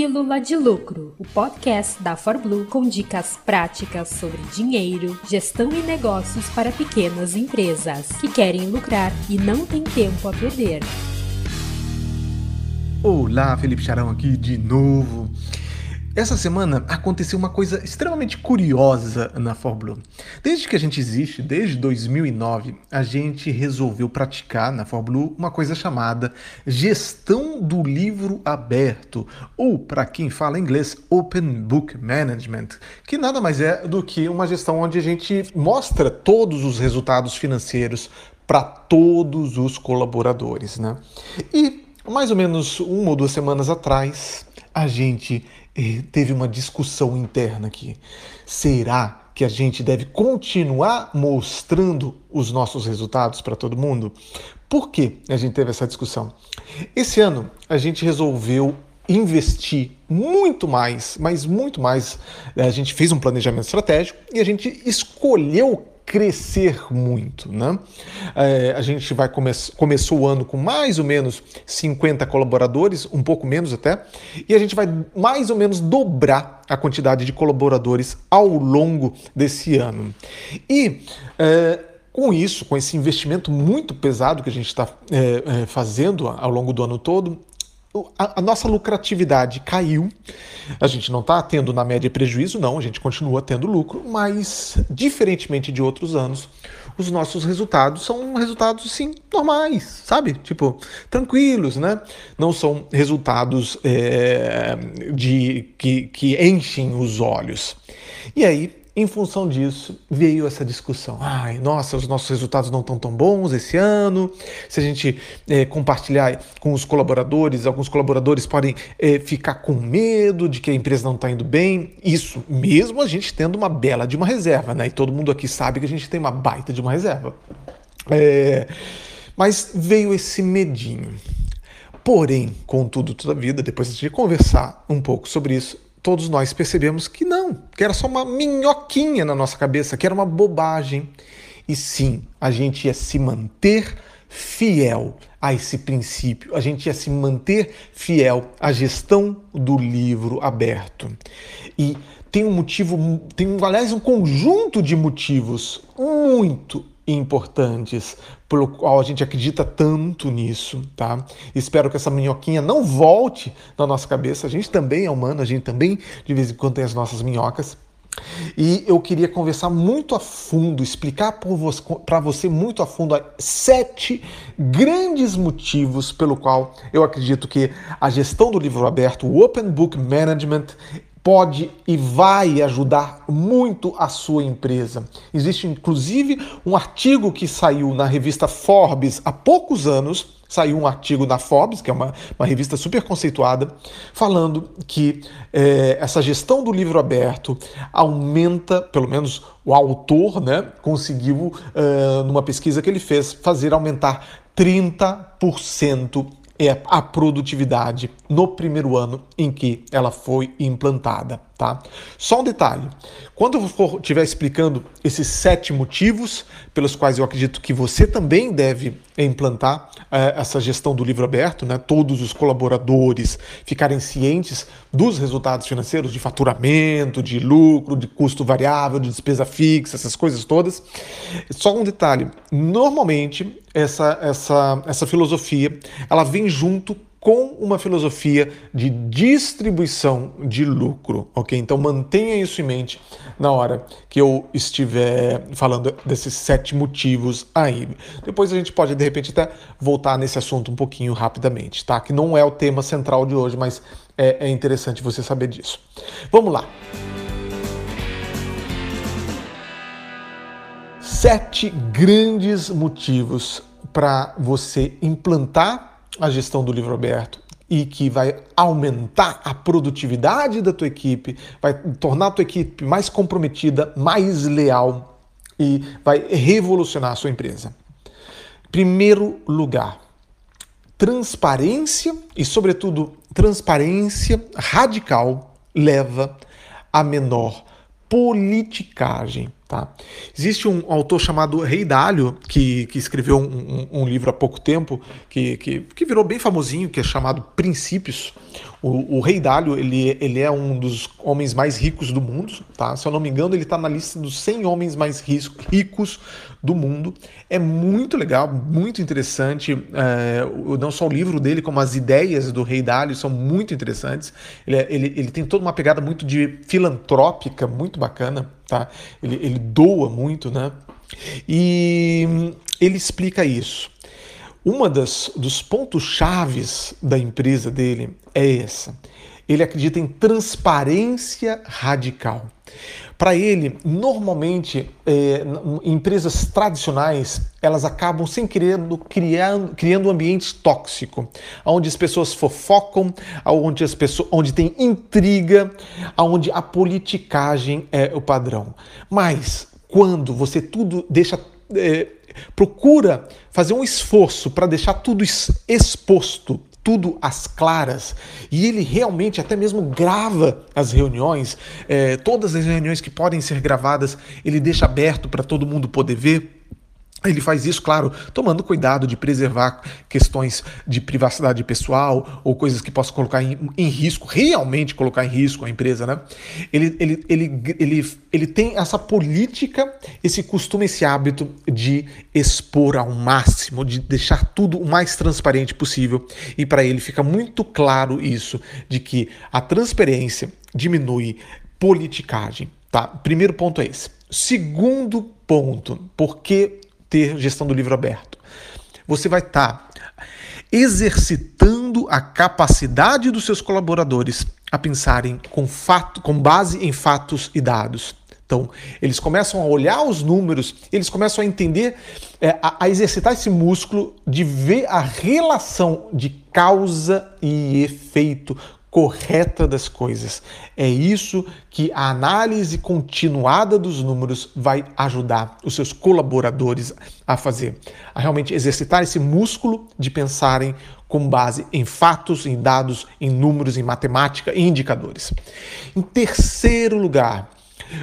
Pílula de Lucro, o podcast da ForBlue com dicas práticas sobre dinheiro, gestão e negócios para pequenas empresas que querem lucrar e não têm tempo a perder. Olá, Felipe Charão aqui de novo. Essa semana aconteceu uma coisa extremamente curiosa na Fórmula. Desde que a gente existe, desde 2009, a gente resolveu praticar na Fórmula uma coisa chamada gestão do livro aberto, ou para quem fala inglês, Open Book Management, que nada mais é do que uma gestão onde a gente mostra todos os resultados financeiros para todos os colaboradores, né? E mais ou menos uma ou duas semanas atrás, a gente teve uma discussão interna aqui. Será que a gente deve continuar mostrando os nossos resultados para todo mundo? Por que a gente teve essa discussão? Esse ano a gente resolveu investir muito mais, mas muito mais. A gente fez um planejamento estratégico e a gente escolheu crescer muito. Né? É, a gente vai come começou o ano com mais ou menos 50 colaboradores, um pouco menos até, e a gente vai mais ou menos dobrar a quantidade de colaboradores ao longo desse ano. E é, com isso, com esse investimento muito pesado que a gente está é, é, fazendo ao longo do ano todo, a, a, nossa lucratividade caiu. A gente não está tendo na média prejuízo, não, a gente continua tendo lucro, mas diferentemente de outros anos, os nossos resultados são resultados sim normais, sabe? Tipo, tranquilos, né? Não são resultados é, de que, que enchem os olhos. E aí em função disso, veio essa discussão. Ai, nossa, os nossos resultados não estão tão bons esse ano. Se a gente é, compartilhar com os colaboradores, alguns colaboradores podem é, ficar com medo de que a empresa não está indo bem. Isso mesmo a gente tendo uma bela de uma reserva, né? E todo mundo aqui sabe que a gente tem uma baita de uma reserva. É, mas veio esse medinho. Porém, contudo, toda a vida, depois de conversar um pouco sobre isso, todos nós percebemos que não, que era só uma minhoquinha na nossa cabeça, que era uma bobagem. E sim, a gente ia se manter fiel a esse princípio, a gente ia se manter fiel à gestão do livro aberto. E tem um motivo, tem aliás um conjunto de motivos muito importantes, pelo qual a gente acredita tanto nisso, tá? Espero que essa minhoquinha não volte na nossa cabeça. A gente também é humano, a gente também de vez em quando tem as nossas minhocas. E eu queria conversar muito a fundo, explicar para você muito a fundo sete grandes motivos pelo qual eu acredito que a gestão do livro aberto, o Open Book Management, pode e vai ajudar muito a sua empresa. Existe inclusive um artigo que saiu na revista Forbes há poucos anos. Saiu um artigo na Forbes, que é uma, uma revista super conceituada, falando que é, essa gestão do livro aberto aumenta, pelo menos o autor né, conseguiu, uh, numa pesquisa que ele fez, fazer aumentar 30% é a produtividade no primeiro ano em que ela foi implantada, tá? Só um detalhe: quando eu for estiver explicando esses sete motivos pelos quais eu acredito que você também deve implantar é, essa gestão do livro aberto, né? Todos os colaboradores ficarem cientes dos resultados financeiros, de faturamento, de lucro, de custo variável, de despesa fixa, essas coisas todas. Só um detalhe: normalmente essa, essa, essa filosofia ela vem junto com uma filosofia de distribuição de lucro, ok? Então mantenha isso em mente na hora que eu estiver falando desses sete motivos aí. Depois a gente pode de repente até voltar nesse assunto um pouquinho rapidamente, tá? Que não é o tema central de hoje, mas é, é interessante você saber disso. Vamos lá. Sete grandes motivos para você implantar a gestão do livro aberto e que vai aumentar a produtividade da tua equipe, vai tornar a tua equipe mais comprometida, mais leal e vai revolucionar a sua empresa. Primeiro lugar, transparência e, sobretudo, transparência radical leva a menor politicagem. Tá? Existe um autor chamado Rei Dalio, que, que escreveu um, um, um livro há pouco tempo, que, que, que, virou bem famosinho, que é chamado Princípios. O, o, rei Dálio, ele, ele é um dos homens mais ricos do mundo, tá? Se eu não me engano, ele está na lista dos 100 homens mais ricos do mundo. É muito legal, muito interessante. É, não só o livro dele, como as ideias do rei Dálio são muito interessantes. Ele, é, ele, ele tem toda uma pegada muito de filantrópica, muito bacana, tá? Ele, ele doa muito, né? E ele explica isso. Uma das dos pontos chaves da empresa dele é essa. Ele acredita em transparência radical. Para ele, normalmente, é, empresas tradicionais elas acabam sem querendo criando, criando um ambiente tóxico, onde as pessoas fofocam, onde as pessoas, onde tem intriga, onde a politicagem é o padrão. Mas quando você tudo deixa é, procura fazer um esforço para deixar tudo exposto, tudo às claras, e ele realmente até mesmo grava as reuniões, é, todas as reuniões que podem ser gravadas, ele deixa aberto para todo mundo poder ver. Ele faz isso, claro, tomando cuidado de preservar questões de privacidade pessoal ou coisas que possam colocar em, em, risco, realmente colocar em risco a empresa, né? Ele, ele, ele, ele, ele tem essa política, esse costume, esse hábito de expor ao máximo, de deixar tudo o mais transparente possível. E para ele fica muito claro isso, de que a transparência diminui politicagem. Tá? Primeiro ponto é esse. Segundo ponto, porque ter gestão do livro aberto. Você vai estar tá exercitando a capacidade dos seus colaboradores a pensarem com, fato, com base em fatos e dados. Então, eles começam a olhar os números, eles começam a entender, é, a, a, exercitar esse músculo de ver a relação de causa e efeito correta das coisas. É isso que a análise continuada dos números vai ajudar os seus colaboradores a fazer, a realmente exercitar esse músculo de pensarem com base em fatos, em dados, em números, em matemática e indicadores. Em terceiro lugar,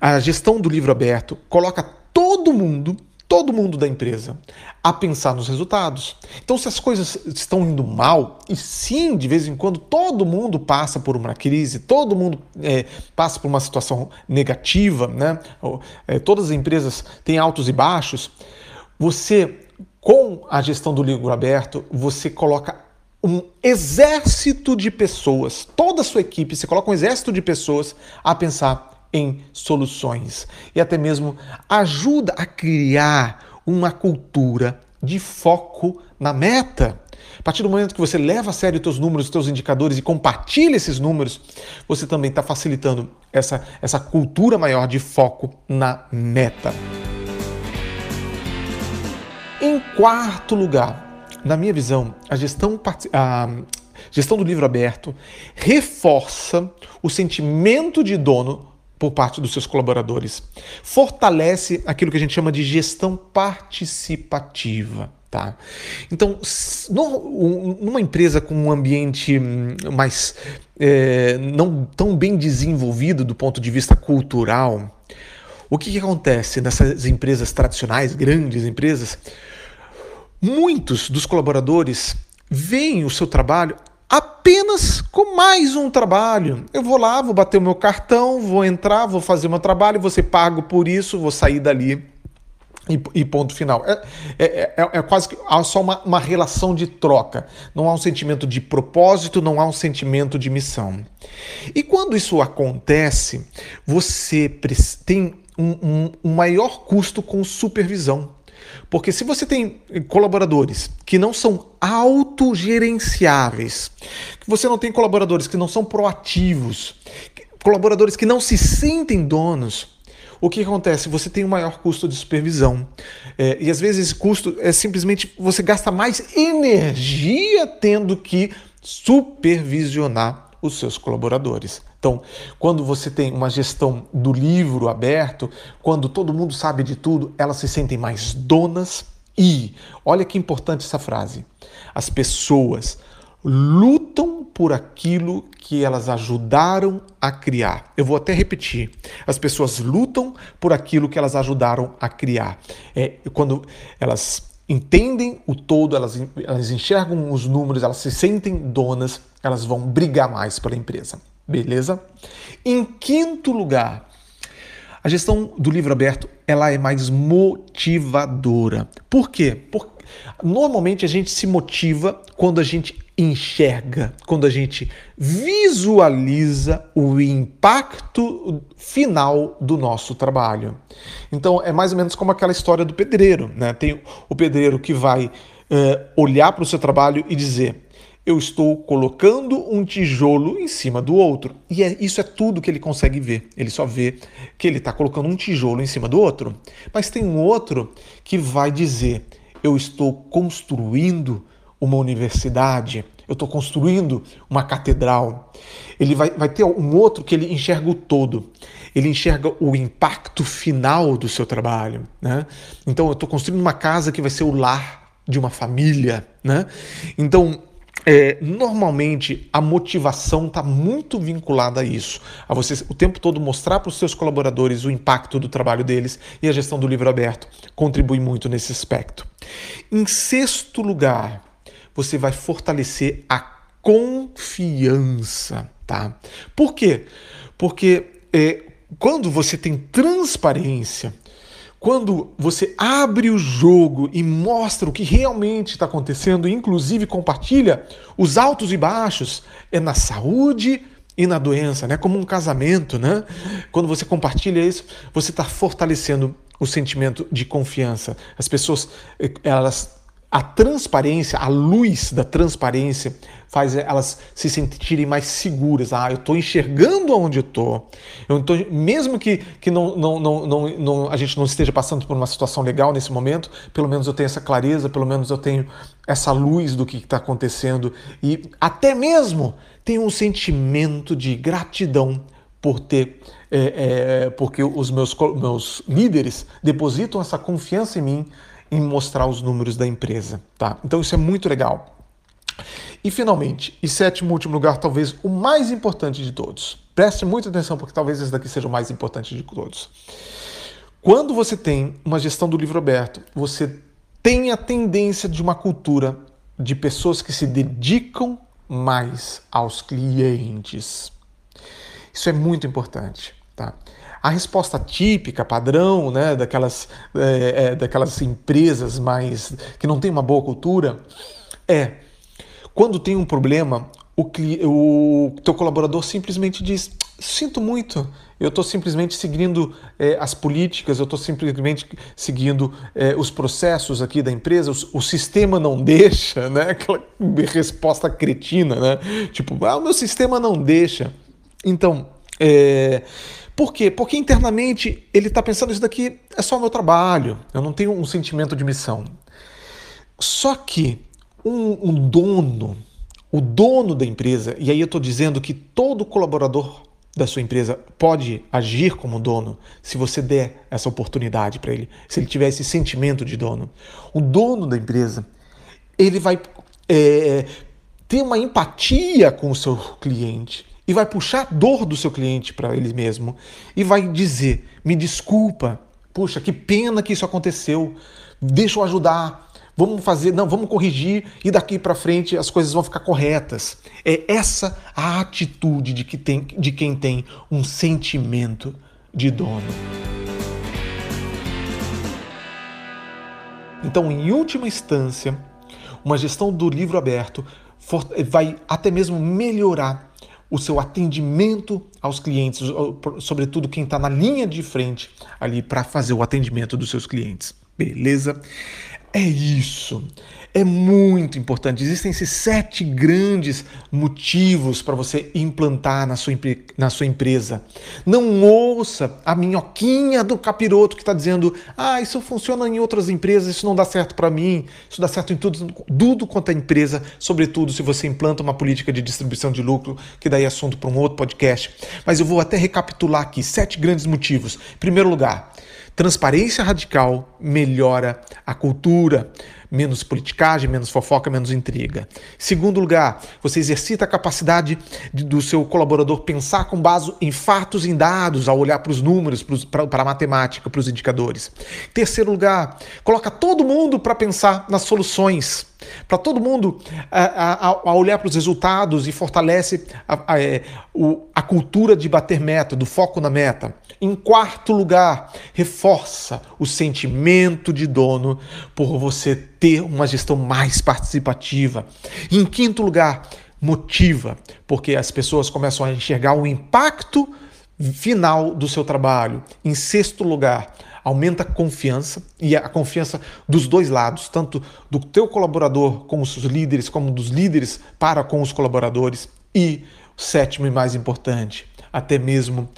a gestão do livro aberto coloca todo mundo todo mundo da empresa a pensar nos resultados. Então, se as coisas estão indo mal, e sim, de vez em quando todo mundo passa por uma crise, todo mundo é, passa por uma situação negativa, né? É, todas as empresas têm altos e baixos. Você, com a gestão do livro aberto, você coloca um exército de pessoas, toda a sua equipe, você coloca um exército de pessoas a pensar em soluções e até mesmo ajuda a criar uma cultura de foco na meta. A partir do momento que você leva a sério os seus números, os seus indicadores e compartilha esses números, você também está facilitando essa, essa cultura maior de foco na meta. Em quarto lugar, na minha visão, a gestão, a gestão do livro aberto reforça o sentimento de dono por parte dos seus colaboradores. Fortalece aquilo que a gente chama de gestão participativa. Tá? Então, numa empresa com um ambiente hum, mais é, não tão bem desenvolvido do ponto de vista cultural, o que, que acontece nessas empresas tradicionais, grandes empresas? Muitos dos colaboradores veem o seu trabalho apenas com mais um trabalho. Eu vou lá, vou bater o meu cartão, vou entrar, vou fazer meu trabalho, ser pago por isso, vou sair dali e, e ponto final. É, é, é, é, quase que há só uma, uma relação de troca. Não há um sentimento de propósito, não há um sentimento de missão. E quando isso acontece, você tem um, um, um maior custo com supervisão. Porque se você tem colaboradores que não são autogerenciáveis, que você não tem colaboradores que não são proativos, colaboradores que não se sentem donos, o que acontece? Você tem um maior custo de supervisão. É, e às vezes esse custo é simplesmente você gasta mais energia tendo que supervisionar os seus colaboradores. Então, quando você tem uma gestão do livro aberto, quando todo mundo sabe de tudo, elas se sentem mais donas e, olha que importante essa frase, as pessoas lutam por aquilo que elas ajudaram a criar. Eu vou até repetir. As pessoas lutam por aquilo que elas ajudaram a criar. É quando elas entendem o todo, elas, elas enxergam os números, elas se sentem donas, elas vão brigar mais pela empresa. Beleza? Em quinto lugar, a gestão do livro aberto ela é mais motivadora. Por quê? Porque normalmente a gente se motiva quando a gente enxerga, quando a gente visualiza o impacto final do nosso trabalho. Então é mais ou menos como aquela história do pedreiro, né? Tem o pedreiro que vai é, olhar para o seu trabalho e dizer: eu estou colocando um tijolo em cima do outro. E é, isso é tudo que ele consegue ver. Ele só vê que ele está colocando um tijolo em cima do outro. Mas tem um outro que vai dizer: eu estou construindo uma universidade, eu estou construindo uma catedral. Ele vai, vai ter um outro que ele enxerga o todo, ele enxerga o impacto final do seu trabalho. Né? Então, eu estou construindo uma casa que vai ser o lar de uma família. Né? Então, é, normalmente a motivação está muito vinculada a isso, a você o tempo todo mostrar para os seus colaboradores o impacto do trabalho deles e a gestão do livro aberto contribui muito nesse aspecto. Em sexto lugar, você vai fortalecer a confiança, tá? Por quê? Porque é, quando você tem transparência, quando você abre o jogo e mostra o que realmente está acontecendo, inclusive compartilha os altos e baixos, é na saúde e na doença, né? Como um casamento, né? Quando você compartilha isso, você está fortalecendo o sentimento de confiança. As pessoas, elas a transparência, a luz da transparência faz elas se sentirem mais seguras. Ah, eu estou enxergando onde estou. Eu tô, mesmo que, que não, não, não, não, não, a gente não esteja passando por uma situação legal nesse momento, pelo menos eu tenho essa clareza, pelo menos eu tenho essa luz do que está acontecendo. E até mesmo tenho um sentimento de gratidão por ter, é, é, porque os meus, meus líderes depositam essa confiança em mim em mostrar os números da empresa, tá? Então isso é muito legal. E finalmente, e sétimo último lugar, talvez o mais importante de todos. Preste muita atenção porque talvez esse daqui seja o mais importante de todos. Quando você tem uma gestão do livro aberto, você tem a tendência de uma cultura de pessoas que se dedicam mais aos clientes. Isso é muito importante, tá? A resposta típica, padrão, né, daquelas, é, é, daquelas empresas mais que não tem uma boa cultura, é quando tem um problema, o, o teu colaborador simplesmente diz: sinto muito, eu estou simplesmente seguindo é, as políticas, eu estou simplesmente seguindo é, os processos aqui da empresa, o, o, sistema não deixa, né? Aquela resposta cretina, né? Tipo, ah, o meu sistema não deixa. Então, é, por quê? Porque internamente ele está pensando isso daqui é só meu trabalho, eu não tenho um sentimento de missão. Só que um, um dono, o dono da empresa, e aí eu estou dizendo que todo colaborador da sua empresa pode agir como dono se você der essa oportunidade para ele, se ele tiver esse sentimento de dono. O dono da empresa, ele vai é, ter uma empatia com o seu cliente e vai puxar a dor do seu cliente para ele mesmo e vai dizer: me desculpa, puxa, que pena que isso aconteceu, deixa eu ajudar. Vamos fazer, não, vamos corrigir e daqui para frente as coisas vão ficar corretas. É essa a atitude de, que tem, de quem tem um sentimento de dono. Então, em última instância, uma gestão do livro aberto vai até mesmo melhorar o seu atendimento aos clientes, sobretudo quem está na linha de frente ali para fazer o atendimento dos seus clientes. Beleza? É isso. É muito importante. Existem esses sete grandes motivos para você implantar na sua, na sua empresa. Não ouça a minhoquinha do capiroto que está dizendo: ah, isso funciona em outras empresas, isso não dá certo para mim, isso dá certo em tudo, tudo quanto é empresa, sobretudo se você implanta uma política de distribuição de lucro, que daí é assunto para um outro podcast. Mas eu vou até recapitular aqui sete grandes motivos. Em primeiro lugar, Transparência radical melhora a cultura. Menos politicagem, menos fofoca, menos intriga. Segundo lugar, você exercita a capacidade de, do seu colaborador pensar com base em fatos, em dados, ao olhar para os números, para a matemática, para os indicadores. Terceiro lugar, coloca todo mundo para pensar nas soluções para todo mundo a, a, a olhar para os resultados e fortalece a, é, a cultura de bater meta, do foco na meta. Em quarto lugar, reforça o sentimento de dono por você ter uma gestão mais participativa. Em quinto lugar, motiva, porque as pessoas começam a enxergar o impacto final do seu trabalho. Em sexto lugar, aumenta a confiança e a confiança dos dois lados, tanto do teu colaborador com os líderes, como dos líderes para com os colaboradores. E sétimo e mais importante, até mesmo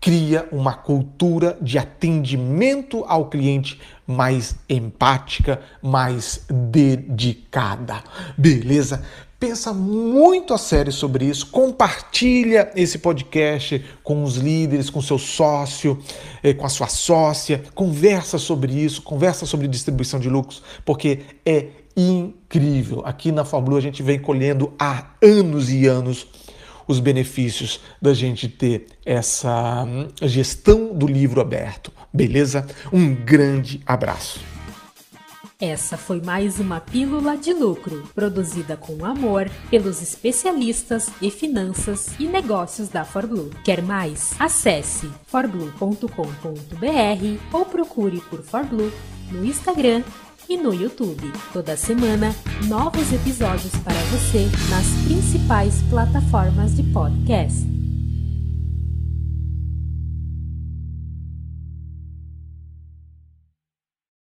cria uma cultura de atendimento ao cliente mais empática, mais dedicada. Beleza? Pensa muito a sério sobre isso, compartilha esse podcast com os líderes, com seu sócio, eh, com a sua sócia, conversa sobre isso, conversa sobre distribuição de lucros, porque é incrível. Aqui na Fórmula a gente vem colhendo há anos e anos os benefícios da gente ter essa hum, gestão do livro aberto. Beleza? Um grande abraço. Essa foi mais uma Pílula de Lucro, produzida com amor pelos especialistas em finanças e negócios da ForBlue. Quer mais? Acesse forblue.com.br ou procure por ForBlue no Instagram e no YouTube. Toda semana, novos episódios para você nas principais plataformas de podcast.